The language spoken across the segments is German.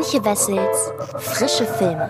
Antje Wessels Frische Filme.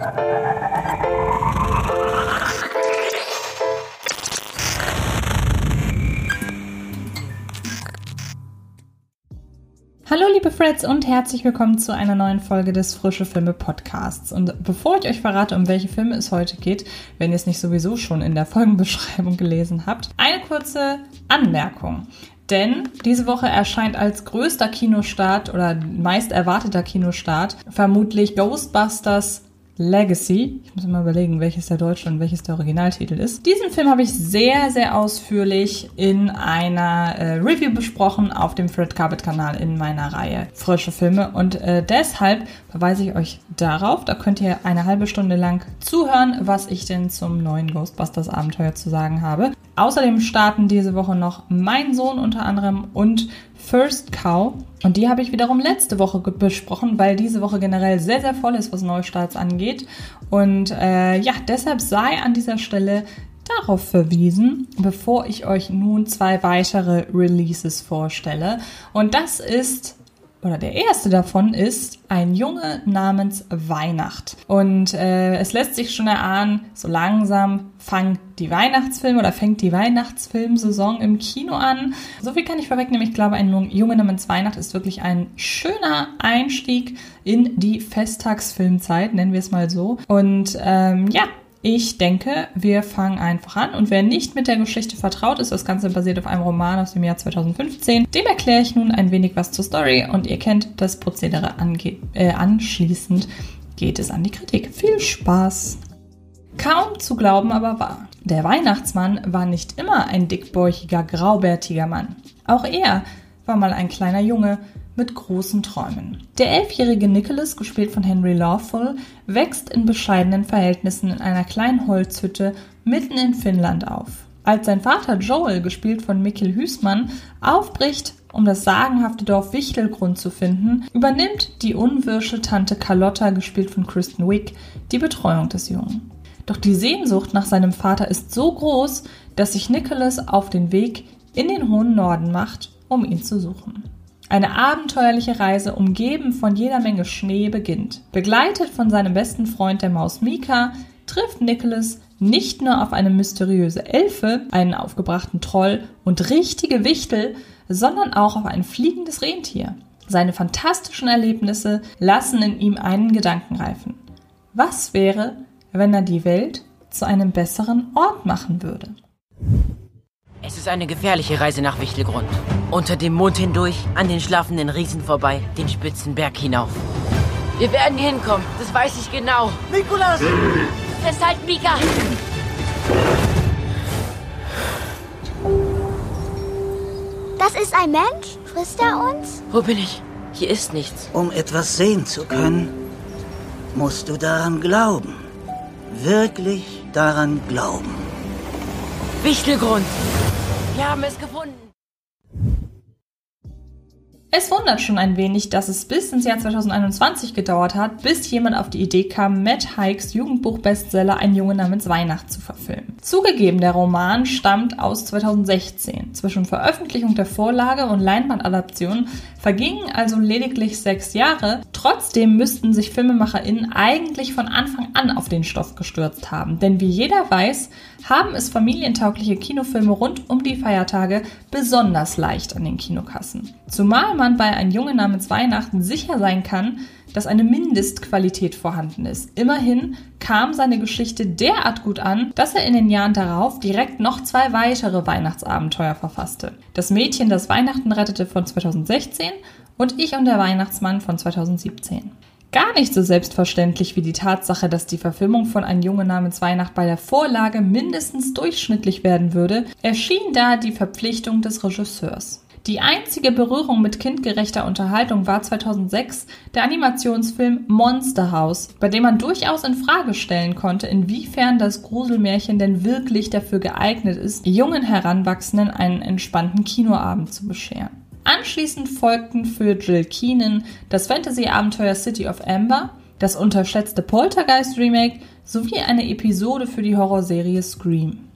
Hallo liebe Freds und herzlich willkommen zu einer neuen Folge des Frische Filme Podcasts. Und bevor ich euch verrate, um welche Filme es heute geht, wenn ihr es nicht sowieso schon in der Folgenbeschreibung gelesen habt, eine kurze Anmerkung. Denn diese Woche erscheint als größter Kinostart oder meist erwarteter Kinostart vermutlich Ghostbusters Legacy. Ich muss immer überlegen, welches der deutsche und welches der Originaltitel ist. Diesen Film habe ich sehr, sehr ausführlich in einer äh, Review besprochen auf dem Fred Carpet Kanal in meiner Reihe Frische Filme. Und äh, deshalb verweise ich euch darauf. Da könnt ihr eine halbe Stunde lang zuhören, was ich denn zum neuen Ghostbusters Abenteuer zu sagen habe. Außerdem starten diese Woche noch Mein Sohn unter anderem und First Cow. Und die habe ich wiederum letzte Woche besprochen, weil diese Woche generell sehr, sehr voll ist, was Neustarts angeht. Und äh, ja, deshalb sei an dieser Stelle darauf verwiesen, bevor ich euch nun zwei weitere Releases vorstelle. Und das ist oder der erste davon ist ein Junge namens Weihnacht. Und äh, es lässt sich schon erahnen, so langsam fangen die Weihnachtsfilme oder fängt die Weihnachtsfilmsaison im Kino an. So viel kann ich vorwegnehmen. Ich glaube, ein Junge namens Weihnacht ist wirklich ein schöner Einstieg in die Festtagsfilmzeit, nennen wir es mal so. Und ähm, ja, ich denke, wir fangen einfach an und wer nicht mit der Geschichte vertraut ist, das Ganze basiert auf einem Roman aus dem Jahr 2015, dem erkläre ich nun ein wenig was zur Story und ihr kennt das Prozedere äh, anschließend geht es an die Kritik. Viel Spaß! Kaum zu glauben aber wahr. Der Weihnachtsmann war nicht immer ein dickbäuchiger, graubärtiger Mann. Auch er war mal ein kleiner Junge, mit großen Träumen. Der elfjährige Nicholas, gespielt von Henry Lawful, wächst in bescheidenen Verhältnissen in einer kleinen Holzhütte mitten in Finnland auf. Als sein Vater Joel, gespielt von Mikkel Hüßmann, aufbricht, um das sagenhafte Dorf Wichtelgrund zu finden, übernimmt die unwirsche Tante Carlotta, gespielt von Kristen Wick, die Betreuung des Jungen. Doch die Sehnsucht nach seinem Vater ist so groß, dass sich Nicholas auf den Weg in den hohen Norden macht, um ihn zu suchen. Eine abenteuerliche Reise, umgeben von jeder Menge Schnee, beginnt. Begleitet von seinem besten Freund der Maus Mika, trifft Nicholas nicht nur auf eine mysteriöse Elfe, einen aufgebrachten Troll und richtige Wichtel, sondern auch auf ein fliegendes Rentier. Seine fantastischen Erlebnisse lassen in ihm einen Gedanken reifen. Was wäre, wenn er die Welt zu einem besseren Ort machen würde? Es ist eine gefährliche Reise nach Wichtelgrund. Unter dem Mond hindurch, an den schlafenden Riesen vorbei, den spitzen Berg hinauf. Wir werden hinkommen, das weiß ich genau. Nikolas! Festhalten, Mika! Das ist ein Mensch? Frisst er uns? Wo bin ich? Hier ist nichts. Um etwas sehen zu können, musst du daran glauben. Wirklich daran glauben. Wichtelgrund! Wir haben es gefunden. Es wundert schon ein wenig, dass es bis ins Jahr 2021 gedauert hat, bis jemand auf die Idee kam, Matt Hikes Jugendbuch-Bestseller Ein Junge namens Weihnacht zu verfilmen. Zugegeben, der Roman stammt aus 2016. Zwischen Veröffentlichung der Vorlage und Leinwandadaption vergingen also lediglich sechs Jahre. Trotzdem müssten sich FilmemacherInnen eigentlich von Anfang an auf den Stoff gestürzt haben. Denn wie jeder weiß, haben es familientaugliche Kinofilme rund um die Feiertage besonders leicht an den Kinokassen. Zumal man bei Ein Junge namens Weihnachten sicher sein kann, dass eine Mindestqualität vorhanden ist. Immerhin kam seine Geschichte derart gut an, dass er in den Jahren darauf direkt noch zwei weitere Weihnachtsabenteuer verfasste. Das Mädchen, das Weihnachten rettete von 2016 und Ich und der Weihnachtsmann von 2017. Gar nicht so selbstverständlich wie die Tatsache, dass die Verfilmung von Ein Junge namens Weihnacht bei der Vorlage mindestens durchschnittlich werden würde, erschien da die Verpflichtung des Regisseurs. Die einzige Berührung mit kindgerechter Unterhaltung war 2006 der Animationsfilm Monster House, bei dem man durchaus in Frage stellen konnte, inwiefern das Gruselmärchen denn wirklich dafür geeignet ist, jungen Heranwachsenden einen entspannten Kinoabend zu bescheren. Anschließend folgten für Jill Keenan das Fantasy-Abenteuer City of Amber, das unterschätzte Poltergeist Remake sowie eine Episode für die Horrorserie Scream.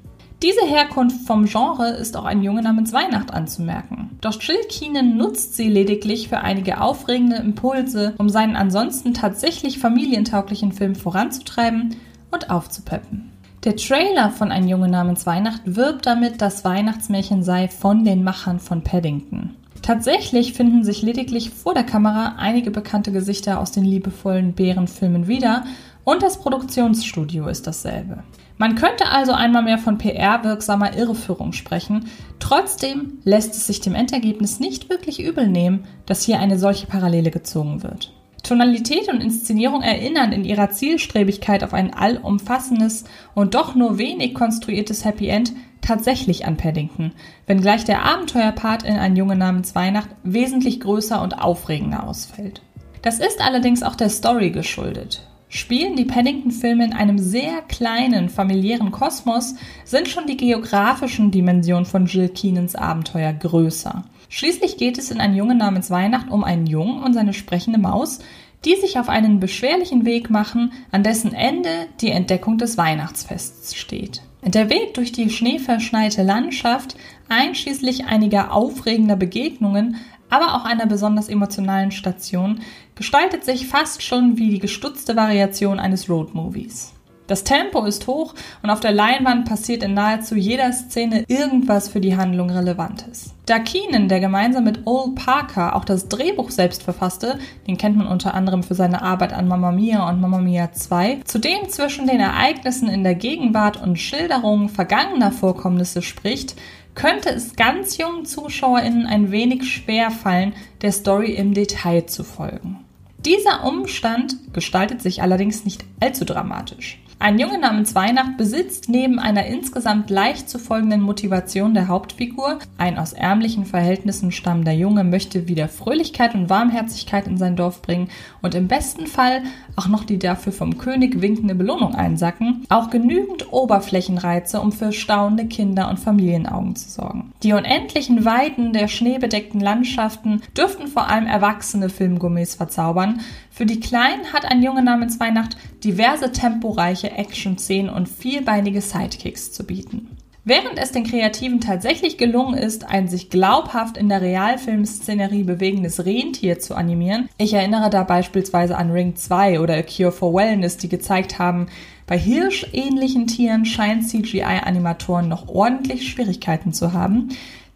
Diese Herkunft vom Genre ist auch ein Junge namens Weihnacht anzumerken. Doch Jill Keenan nutzt sie lediglich für einige aufregende Impulse, um seinen ansonsten tatsächlich familientauglichen Film voranzutreiben und aufzupeppen. Der Trailer von Ein Junge namens Weihnacht wirbt damit, dass Weihnachtsmärchen sei von den Machern von Paddington. Tatsächlich finden sich lediglich vor der Kamera einige bekannte Gesichter aus den liebevollen Bärenfilmen wieder und das Produktionsstudio ist dasselbe. Man könnte also einmal mehr von PR-wirksamer Irreführung sprechen, trotzdem lässt es sich dem Endergebnis nicht wirklich übel nehmen, dass hier eine solche Parallele gezogen wird. Tonalität und Inszenierung erinnern in ihrer Zielstrebigkeit auf ein allumfassendes und doch nur wenig konstruiertes Happy End tatsächlich an Paddington, wenngleich der Abenteuerpart in Ein Junge namens Weihnacht wesentlich größer und aufregender ausfällt. Das ist allerdings auch der Story geschuldet. Spielen die Paddington-Filme in einem sehr kleinen familiären Kosmos, sind schon die geografischen Dimensionen von Jill Keenans Abenteuer größer. Schließlich geht es in Ein Junge namens Weihnacht um einen Jungen und seine sprechende Maus, die sich auf einen beschwerlichen Weg machen, an dessen Ende die Entdeckung des Weihnachtsfests steht. Der Weg durch die schneeverschneite Landschaft, einschließlich einiger aufregender Begegnungen, aber auch einer besonders emotionalen Station, gestaltet sich fast schon wie die gestutzte Variation eines Roadmovies. Das Tempo ist hoch und auf der Leinwand passiert in nahezu jeder Szene irgendwas für die Handlung Relevantes. Da Keenan, der gemeinsam mit Ole Parker auch das Drehbuch selbst verfasste, den kennt man unter anderem für seine Arbeit an Mamma Mia und Mamma Mia 2, zudem zwischen den Ereignissen in der Gegenwart und Schilderungen vergangener Vorkommnisse spricht, könnte es ganz jungen ZuschauerInnen ein wenig schwer fallen, der Story im Detail zu folgen. Dieser Umstand gestaltet sich allerdings nicht allzu dramatisch. Ein Junge namens Weihnacht besitzt neben einer insgesamt leicht zu folgenden Motivation der Hauptfigur, ein aus ärmlichen Verhältnissen stammender Junge möchte wieder Fröhlichkeit und Warmherzigkeit in sein Dorf bringen und im besten Fall auch noch die dafür vom König winkende Belohnung einsacken, auch genügend Oberflächenreize, um für staunende Kinder und Familienaugen zu sorgen. Die unendlichen Weiten der schneebedeckten Landschaften dürften vor allem erwachsene Filmgourmets verzaubern. Für die Kleinen hat ein Junge namens Weihnacht diverse temporeiche Action-Szenen und vielbeinige Sidekicks zu bieten. Während es den Kreativen tatsächlich gelungen ist, ein sich glaubhaft in der Realfilmszenerie bewegendes Rentier zu animieren, ich erinnere da beispielsweise an Ring 2 oder A Cure for Wellness, die gezeigt haben, bei hirschähnlichen Tieren scheinen CGI-Animatoren noch ordentlich Schwierigkeiten zu haben,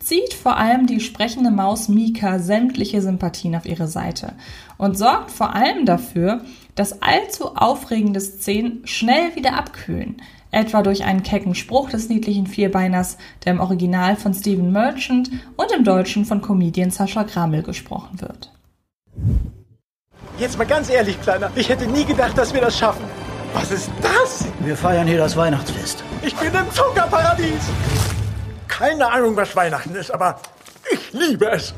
zieht vor allem die sprechende Maus Mika sämtliche Sympathien auf ihre Seite und sorgt vor allem dafür, dass allzu aufregende Szenen schnell wieder abkühlen – etwa durch einen kecken Spruch des niedlichen Vierbeiners, der im Original von Stephen Merchant und im Deutschen von Comedian Sascha Grammel gesprochen wird. Jetzt mal ganz ehrlich, Kleiner, ich hätte nie gedacht, dass wir das schaffen. Was ist das? Wir feiern hier das Weihnachtsfest. Ich bin im Zuckerparadies. Keine Ahnung, was Weihnachten ist, aber ich liebe es.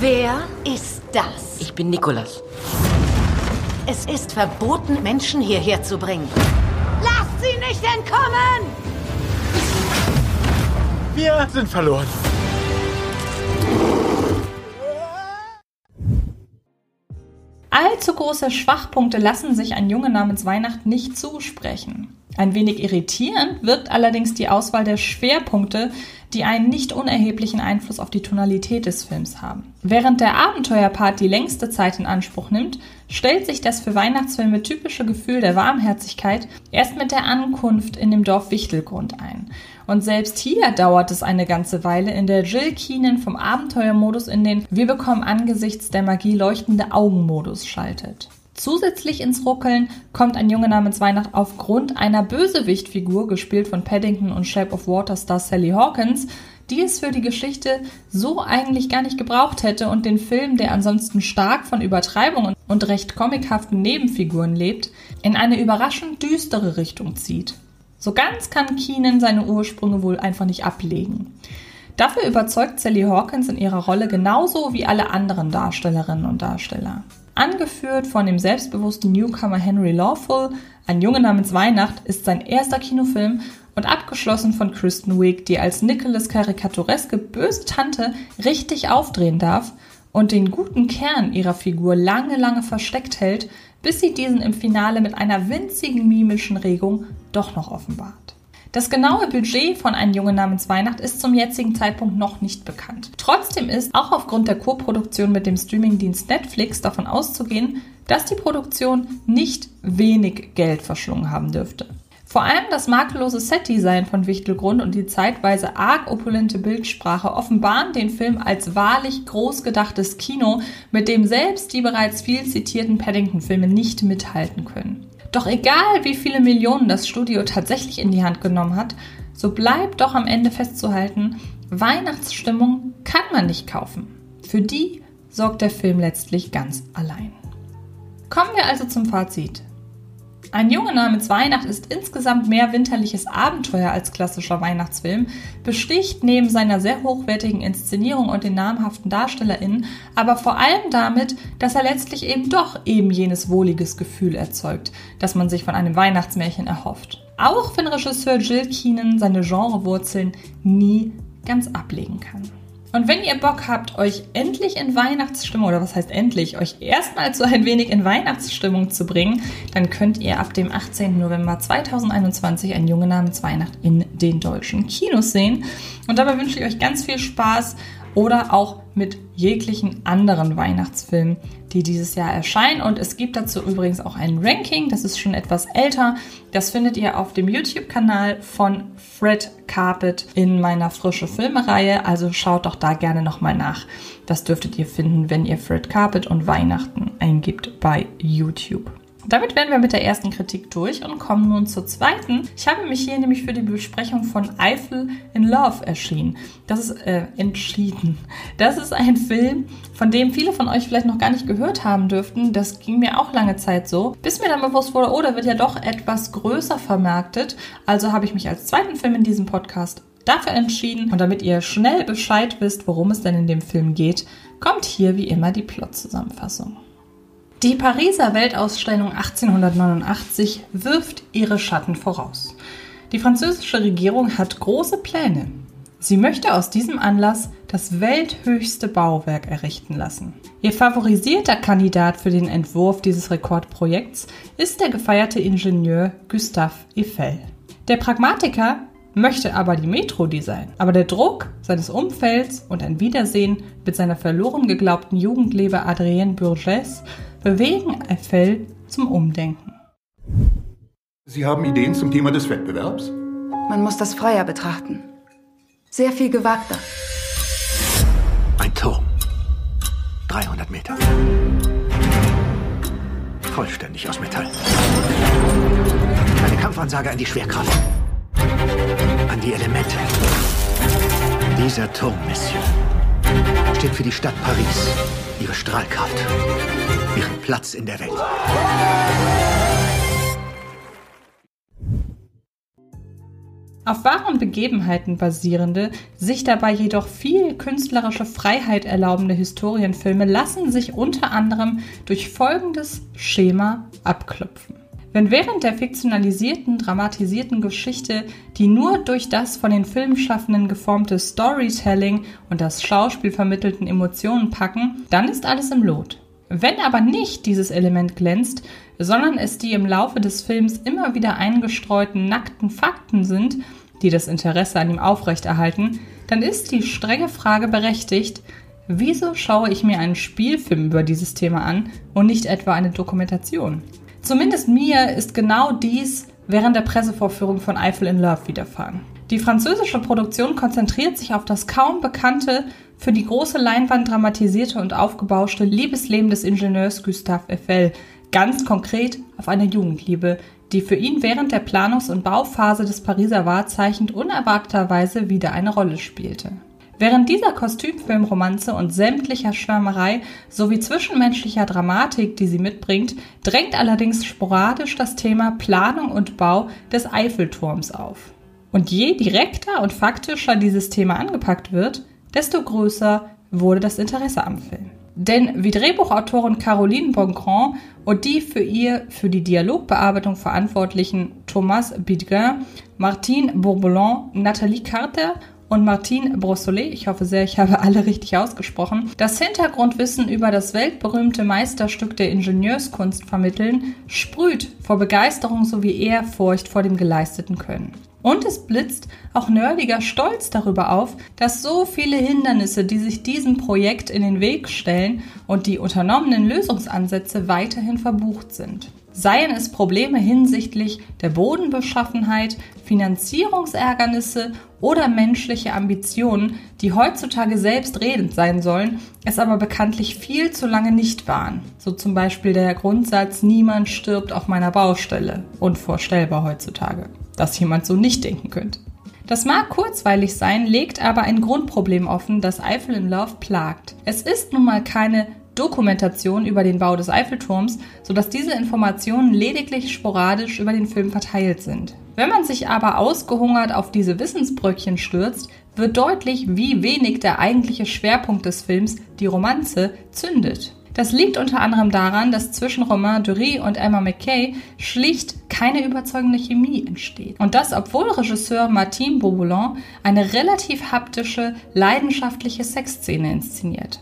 Wer ist das? Ich bin Nikolas. Es ist verboten, Menschen hierher zu bringen. Lasst sie nicht entkommen! Wir sind verloren. Allzu große Schwachpunkte lassen sich ein Junge namens Weihnacht nicht zusprechen. Ein wenig irritierend wirkt allerdings die Auswahl der Schwerpunkte, die einen nicht unerheblichen Einfluss auf die Tonalität des Films haben. Während der Abenteuerpart die längste Zeit in Anspruch nimmt, stellt sich das für Weihnachtsfilme typische Gefühl der Warmherzigkeit erst mit der Ankunft in dem Dorf Wichtelgrund ein. Und selbst hier dauert es eine ganze Weile, in der Jill Keenan vom Abenteuermodus in den Wir bekommen angesichts der Magie leuchtende Augenmodus schaltet. Zusätzlich ins Ruckeln kommt ein Junge namens Weihnacht aufgrund einer Bösewichtfigur, gespielt von Paddington und Shape of Water Star Sally Hawkins, die es für die Geschichte so eigentlich gar nicht gebraucht hätte und den Film, der ansonsten stark von Übertreibungen und recht comichaften Nebenfiguren lebt, in eine überraschend düstere Richtung zieht. So ganz kann Keenan seine Ursprünge wohl einfach nicht ablegen. Dafür überzeugt Sally Hawkins in ihrer Rolle genauso wie alle anderen Darstellerinnen und Darsteller. Angeführt von dem selbstbewussten Newcomer Henry Lawful, ein Junge namens Weihnacht ist sein erster Kinofilm und abgeschlossen von Kristen Wiig, die als Nicholas karikatureske böse Tante richtig aufdrehen darf und den guten Kern ihrer Figur lange, lange versteckt hält, bis sie diesen im Finale mit einer winzigen mimischen Regung doch noch offenbart. Das genaue Budget von Ein Junge namens Weihnacht ist zum jetzigen Zeitpunkt noch nicht bekannt. Trotzdem ist auch aufgrund der Co-Produktion mit dem Streamingdienst Netflix davon auszugehen, dass die Produktion nicht wenig Geld verschlungen haben dürfte. Vor allem das makellose Setdesign von Wichtelgrund und die zeitweise arg opulente Bildsprache offenbaren den Film als wahrlich groß gedachtes Kino, mit dem selbst die bereits viel zitierten Paddington-Filme nicht mithalten können. Doch egal, wie viele Millionen das Studio tatsächlich in die Hand genommen hat, so bleibt doch am Ende festzuhalten, Weihnachtsstimmung kann man nicht kaufen. Für die sorgt der Film letztlich ganz allein. Kommen wir also zum Fazit. Ein Junge namens Weihnacht ist insgesamt mehr winterliches Abenteuer als klassischer Weihnachtsfilm, besticht neben seiner sehr hochwertigen Inszenierung und den namhaften DarstellerInnen aber vor allem damit, dass er letztlich eben doch eben jenes wohliges Gefühl erzeugt, das man sich von einem Weihnachtsmärchen erhofft. Auch wenn Regisseur Jill Keenan seine Genrewurzeln nie ganz ablegen kann. Und wenn ihr Bock habt, euch endlich in Weihnachtsstimmung, oder was heißt endlich, euch erstmal so ein wenig in Weihnachtsstimmung zu bringen, dann könnt ihr ab dem 18. November 2021 ein Junge namens Weihnacht in den deutschen Kinos sehen. Und dabei wünsche ich euch ganz viel Spaß oder auch mit jeglichen anderen Weihnachtsfilmen, die dieses Jahr erscheinen. Und es gibt dazu übrigens auch ein Ranking, das ist schon etwas älter. Das findet ihr auf dem YouTube-Kanal von Fred Carpet in meiner frische Filmereihe. Also schaut doch da gerne nochmal nach. Das dürftet ihr finden, wenn ihr Fred Carpet und Weihnachten eingibt bei YouTube. Damit wären wir mit der ersten Kritik durch und kommen nun zur zweiten. Ich habe mich hier nämlich für die Besprechung von Eiffel in Love erschienen. Das ist äh, entschieden. Das ist ein Film, von dem viele von euch vielleicht noch gar nicht gehört haben dürften. Das ging mir auch lange Zeit so, bis mir dann bewusst wurde, oh, da wird ja doch etwas größer vermarktet. Also habe ich mich als zweiten Film in diesem Podcast dafür entschieden. Und damit ihr schnell Bescheid wisst, worum es denn in dem Film geht, kommt hier wie immer die Plot-Zusammenfassung. Die Pariser Weltausstellung 1889 wirft ihre Schatten voraus. Die französische Regierung hat große Pläne. Sie möchte aus diesem Anlass das welthöchste Bauwerk errichten lassen. Ihr favorisierter Kandidat für den Entwurf dieses Rekordprojekts ist der gefeierte Ingenieur Gustave Eiffel. Der Pragmatiker möchte aber die Metro designen. Aber der Druck seines Umfelds und ein Wiedersehen mit seiner verloren geglaubten Jugendliebe Adrienne Bourges bewegen Eiffel zum Umdenken. Sie haben Ideen zum Thema des Wettbewerbs? Man muss das freier betrachten. Sehr viel gewagter. Ein Turm. 300 Meter. Vollständig aus Metall. Eine Kampfansage an die Schwerkraft. An die Elemente. Dieser Turm, Monsieur, steht für die Stadt Paris, ihre Strahlkraft, ihren Platz in der Welt. Auf wahren Begebenheiten basierende, sich dabei jedoch viel künstlerische Freiheit erlaubende Historienfilme lassen sich unter anderem durch folgendes Schema abklopfen. Wenn während der fiktionalisierten, dramatisierten Geschichte die nur durch das von den Filmschaffenden geformte Storytelling und das Schauspiel vermittelten Emotionen packen, dann ist alles im Lot. Wenn aber nicht dieses Element glänzt, sondern es die im Laufe des Films immer wieder eingestreuten nackten Fakten sind, die das Interesse an ihm aufrechterhalten, dann ist die strenge Frage berechtigt, wieso schaue ich mir einen Spielfilm über dieses Thema an und nicht etwa eine Dokumentation? Zumindest mir ist genau dies während der Pressevorführung von Eiffel in Love widerfahren. Die französische Produktion konzentriert sich auf das kaum bekannte, für die große Leinwand dramatisierte und aufgebauschte Liebesleben des Ingenieurs Gustave Eiffel, ganz konkret auf eine Jugendliebe, die für ihn während der Planungs- und Bauphase des Pariser Wahrzeichens unerwarteterweise wieder eine Rolle spielte. Während dieser Kostümfilmromanze und sämtlicher Schwärmerei sowie zwischenmenschlicher Dramatik, die sie mitbringt, drängt allerdings sporadisch das Thema Planung und Bau des Eiffelturms auf. Und je direkter und faktischer dieses Thema angepackt wird, desto größer wurde das Interesse am Film. Denn wie Drehbuchautorin Caroline Bongrand und die für ihr für die Dialogbearbeitung verantwortlichen Thomas Bidguin, Martine Bourboulon, Nathalie Carter und Martine Brossolet, ich hoffe sehr, ich habe alle richtig ausgesprochen, das Hintergrundwissen über das weltberühmte Meisterstück der Ingenieurskunst vermitteln, sprüht vor Begeisterung sowie Ehrfurcht vor dem geleisteten Können. Und es blitzt auch nerdiger Stolz darüber auf, dass so viele Hindernisse, die sich diesem Projekt in den Weg stellen und die unternommenen Lösungsansätze weiterhin verbucht sind. Seien es Probleme hinsichtlich der Bodenbeschaffenheit, Finanzierungsärgernisse oder menschliche Ambitionen, die heutzutage selbstredend sein sollen, es aber bekanntlich viel zu lange nicht waren. So zum Beispiel der Grundsatz, niemand stirbt auf meiner Baustelle. Unvorstellbar heutzutage dass jemand so nicht denken könnte. Das mag kurzweilig sein, legt aber ein Grundproblem offen, das Eiffel in Love plagt. Es ist nun mal keine Dokumentation über den Bau des Eiffelturms, sodass diese Informationen lediglich sporadisch über den Film verteilt sind. Wenn man sich aber ausgehungert auf diese Wissensbröckchen stürzt, wird deutlich, wie wenig der eigentliche Schwerpunkt des Films, die Romanze, zündet. Das liegt unter anderem daran, dass zwischen Romain Dury und Emma McKay schlicht keine überzeugende Chemie entsteht. Und das, obwohl Regisseur Martin Bourboulon eine relativ haptische, leidenschaftliche Sexszene inszeniert.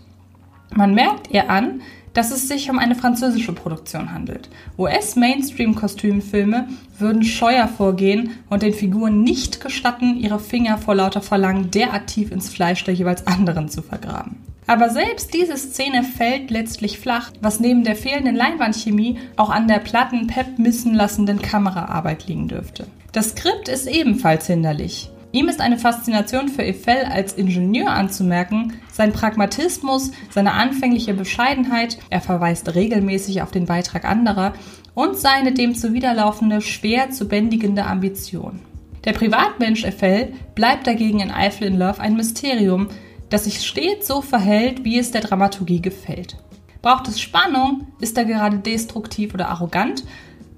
Man merkt ihr an, dass es sich um eine französische Produktion handelt. US-Mainstream-Kostümfilme würden scheuer vorgehen und den Figuren nicht gestatten, ihre Finger vor lauter Verlangen derart tief ins Fleisch der jeweils anderen zu vergraben. Aber selbst diese Szene fällt letztlich flach, was neben der fehlenden Leinwandchemie auch an der platten, pep missen lassenden Kameraarbeit liegen dürfte. Das Skript ist ebenfalls hinderlich. Ihm ist eine Faszination für Eiffel als Ingenieur anzumerken, sein Pragmatismus, seine anfängliche Bescheidenheit, er verweist regelmäßig auf den Beitrag anderer und seine dem zuwiderlaufende, schwer zu bändigende Ambition. Der Privatmensch Eiffel bleibt dagegen in Eiffel in Love ein Mysterium, das sich stets so verhält, wie es der Dramaturgie gefällt. Braucht es Spannung, ist er gerade destruktiv oder arrogant.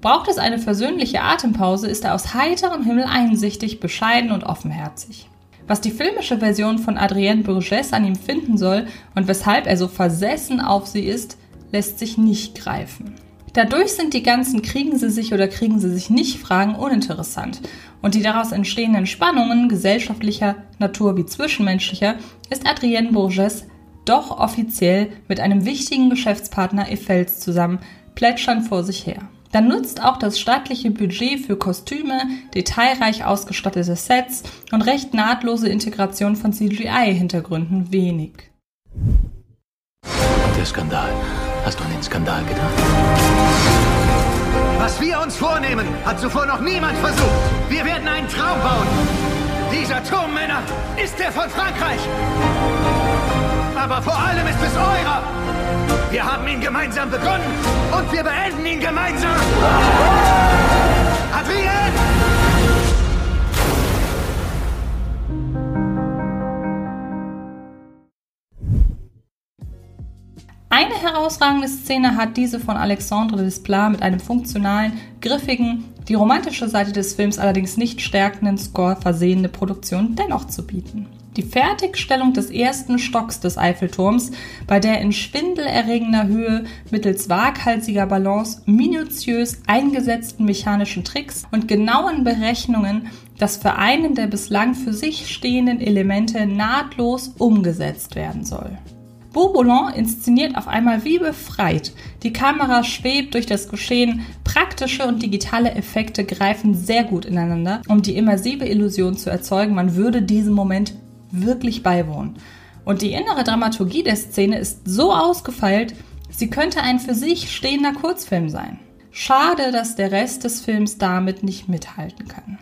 Braucht es eine versöhnliche Atempause, ist er aus heiterem Himmel einsichtig, bescheiden und offenherzig. Was die filmische Version von Adrienne Bourges an ihm finden soll und weshalb er so versessen auf sie ist, lässt sich nicht greifen. Dadurch sind die ganzen kriegen sie sich oder kriegen sie sich nicht Fragen uninteressant und die daraus entstehenden Spannungen gesellschaftlicher Natur wie zwischenmenschlicher ist Adrienne Bourges doch offiziell mit einem wichtigen Geschäftspartner Eiffels zusammen plätschern vor sich her. Dann nutzt auch das staatliche Budget für Kostüme, detailreich ausgestattete Sets und recht nahtlose Integration von CGI-Hintergründen wenig. Der Skandal. Hast du an den Skandal gedacht? Was wir uns vornehmen, hat zuvor noch niemand versucht. Wir werden einen Traum bauen. Dieser Turm, Männer, ist der von Frankreich. Aber vor allem ist es eurer. Wir haben ihn gemeinsam begonnen und wir beenden ihn gemeinsam. Adrien! Eine herausragende Szene hat diese von Alexandre Desplat mit einem funktionalen, griffigen, die romantische Seite des Films allerdings nicht stärkenden Score versehene Produktion dennoch zu bieten. Die Fertigstellung des ersten Stocks des Eiffelturms, bei der in schwindelerregender Höhe mittels waghalsiger Balance, minutiös eingesetzten mechanischen Tricks und genauen Berechnungen das Vereinen der bislang für sich stehenden Elemente nahtlos umgesetzt werden soll. Beauboulon inszeniert auf einmal wie befreit. Die Kamera schwebt durch das Geschehen, praktische und digitale Effekte greifen sehr gut ineinander, um die immersive Illusion zu erzeugen, man würde diesem Moment wirklich beiwohnen. Und die innere Dramaturgie der Szene ist so ausgefeilt, sie könnte ein für sich stehender Kurzfilm sein. Schade, dass der Rest des Films damit nicht mithalten kann.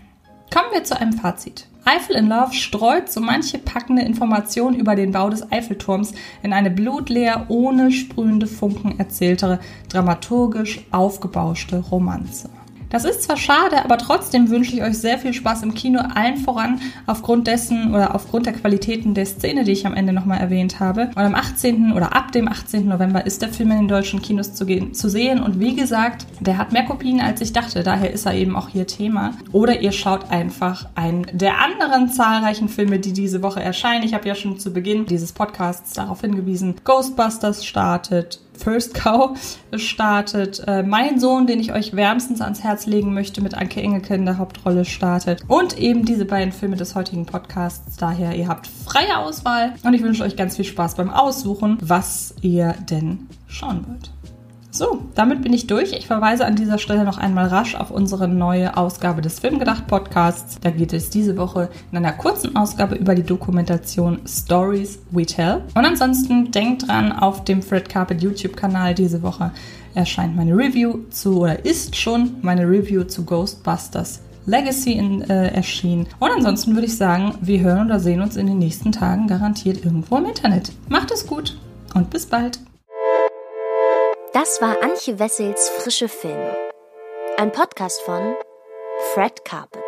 Kommen wir zu einem Fazit. Eiffel in Love streut so manche packende Information über den Bau des Eiffelturms in eine blutleer, ohne sprühende Funken erzähltere, dramaturgisch aufgebauschte Romanze. Das ist zwar schade, aber trotzdem wünsche ich euch sehr viel Spaß im Kino, allen voran aufgrund dessen oder aufgrund der Qualitäten der Szene, die ich am Ende nochmal erwähnt habe. Und am 18. oder ab dem 18. November ist der Film in den deutschen Kinos zu, gehen, zu sehen. Und wie gesagt, der hat mehr Kopien als ich dachte. Daher ist er eben auch hier Thema. Oder ihr schaut einfach einen der anderen zahlreichen Filme, die diese Woche erscheinen. Ich habe ja schon zu Beginn dieses Podcasts darauf hingewiesen. Ghostbusters startet, First Cow startet. Äh, mein Sohn, den ich euch wärmstens ans Herz legen möchte, mit Anke Engelke in der Hauptrolle startet. Und eben diese beiden Filme des heutigen Podcasts. Daher, ihr habt freie Auswahl und ich wünsche euch ganz viel Spaß beim Aussuchen, was ihr denn schauen wollt. So, damit bin ich durch. Ich verweise an dieser Stelle noch einmal rasch auf unsere neue Ausgabe des Filmgedacht Podcasts. Da geht es diese Woche in einer kurzen Ausgabe über die Dokumentation Stories We Tell. Und ansonsten denkt dran, auf dem Fred Carpet YouTube-Kanal diese Woche erscheint meine Review zu, oder ist schon meine Review zu Ghostbusters Legacy in, äh, erschienen. Und ansonsten würde ich sagen, wir hören oder sehen uns in den nächsten Tagen garantiert irgendwo im Internet. Macht es gut und bis bald. Das war Antje Wessels Frische Film. Ein Podcast von Fred Carpet.